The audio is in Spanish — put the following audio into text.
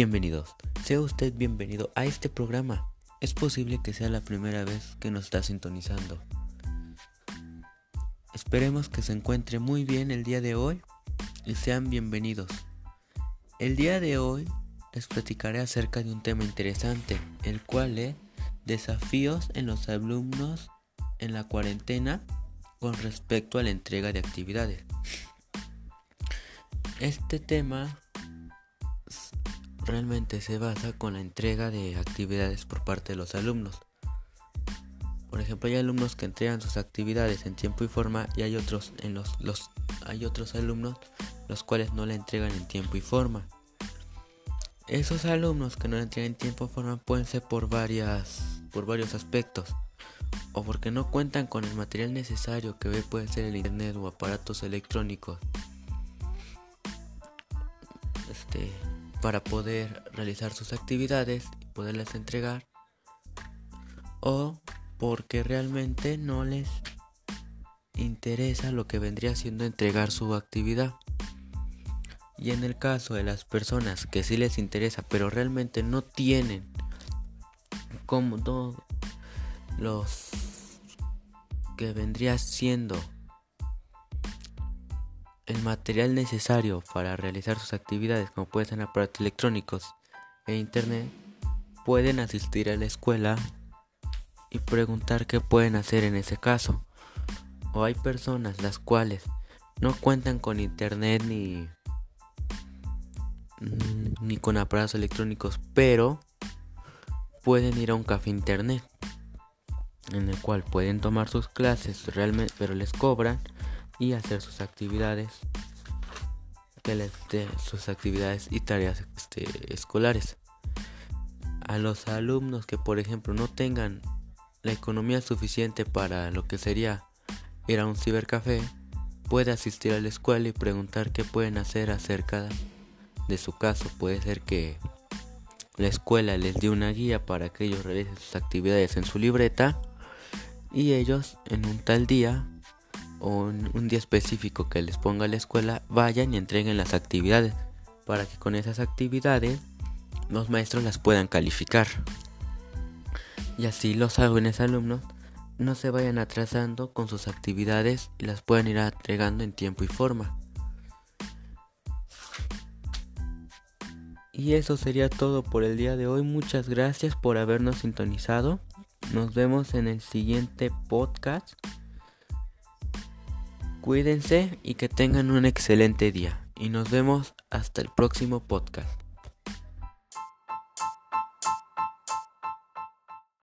Bienvenidos, sea usted bienvenido a este programa. Es posible que sea la primera vez que nos está sintonizando. Esperemos que se encuentre muy bien el día de hoy y sean bienvenidos. El día de hoy les platicaré acerca de un tema interesante, el cual es desafíos en los alumnos en la cuarentena con respecto a la entrega de actividades. Este tema realmente se basa con la entrega de actividades por parte de los alumnos. Por ejemplo, hay alumnos que entregan sus actividades en tiempo y forma y hay otros en los, los hay otros alumnos los cuales no la entregan en tiempo y forma. Esos alumnos que no la entregan en tiempo y forma pueden ser por varias por varios aspectos o porque no cuentan con el material necesario que puede ser el internet o aparatos electrónicos. Este para poder realizar sus actividades y poderlas entregar o porque realmente no les interesa lo que vendría siendo entregar su actividad. Y en el caso de las personas que sí les interesa, pero realmente no tienen como los que vendría siendo el material necesario para realizar sus actividades, como pueden ser aparatos electrónicos e internet, pueden asistir a la escuela y preguntar qué pueden hacer en ese caso. O hay personas las cuales no cuentan con internet ni ni con aparatos electrónicos, pero pueden ir a un café internet en el cual pueden tomar sus clases realmente, pero les cobran y hacer sus actividades sus actividades y tareas este, escolares. A los alumnos que por ejemplo no tengan la economía suficiente para lo que sería ir a un cibercafé, puede asistir a la escuela y preguntar qué pueden hacer acerca de su caso. Puede ser que la escuela les dé una guía para que ellos realicen sus actividades en su libreta y ellos en un tal día o un, día específico que les ponga la escuela vayan y entreguen las actividades para que con esas actividades los maestros las puedan calificar. Y así los jóvenes alumnos no se vayan atrasando con sus actividades y las puedan ir entregando en tiempo y forma. Y eso sería todo por el día de hoy. Muchas gracias por habernos sintonizado. Nos vemos en el siguiente podcast. Cuídense y que tengan un excelente día. Y nos vemos hasta el próximo podcast.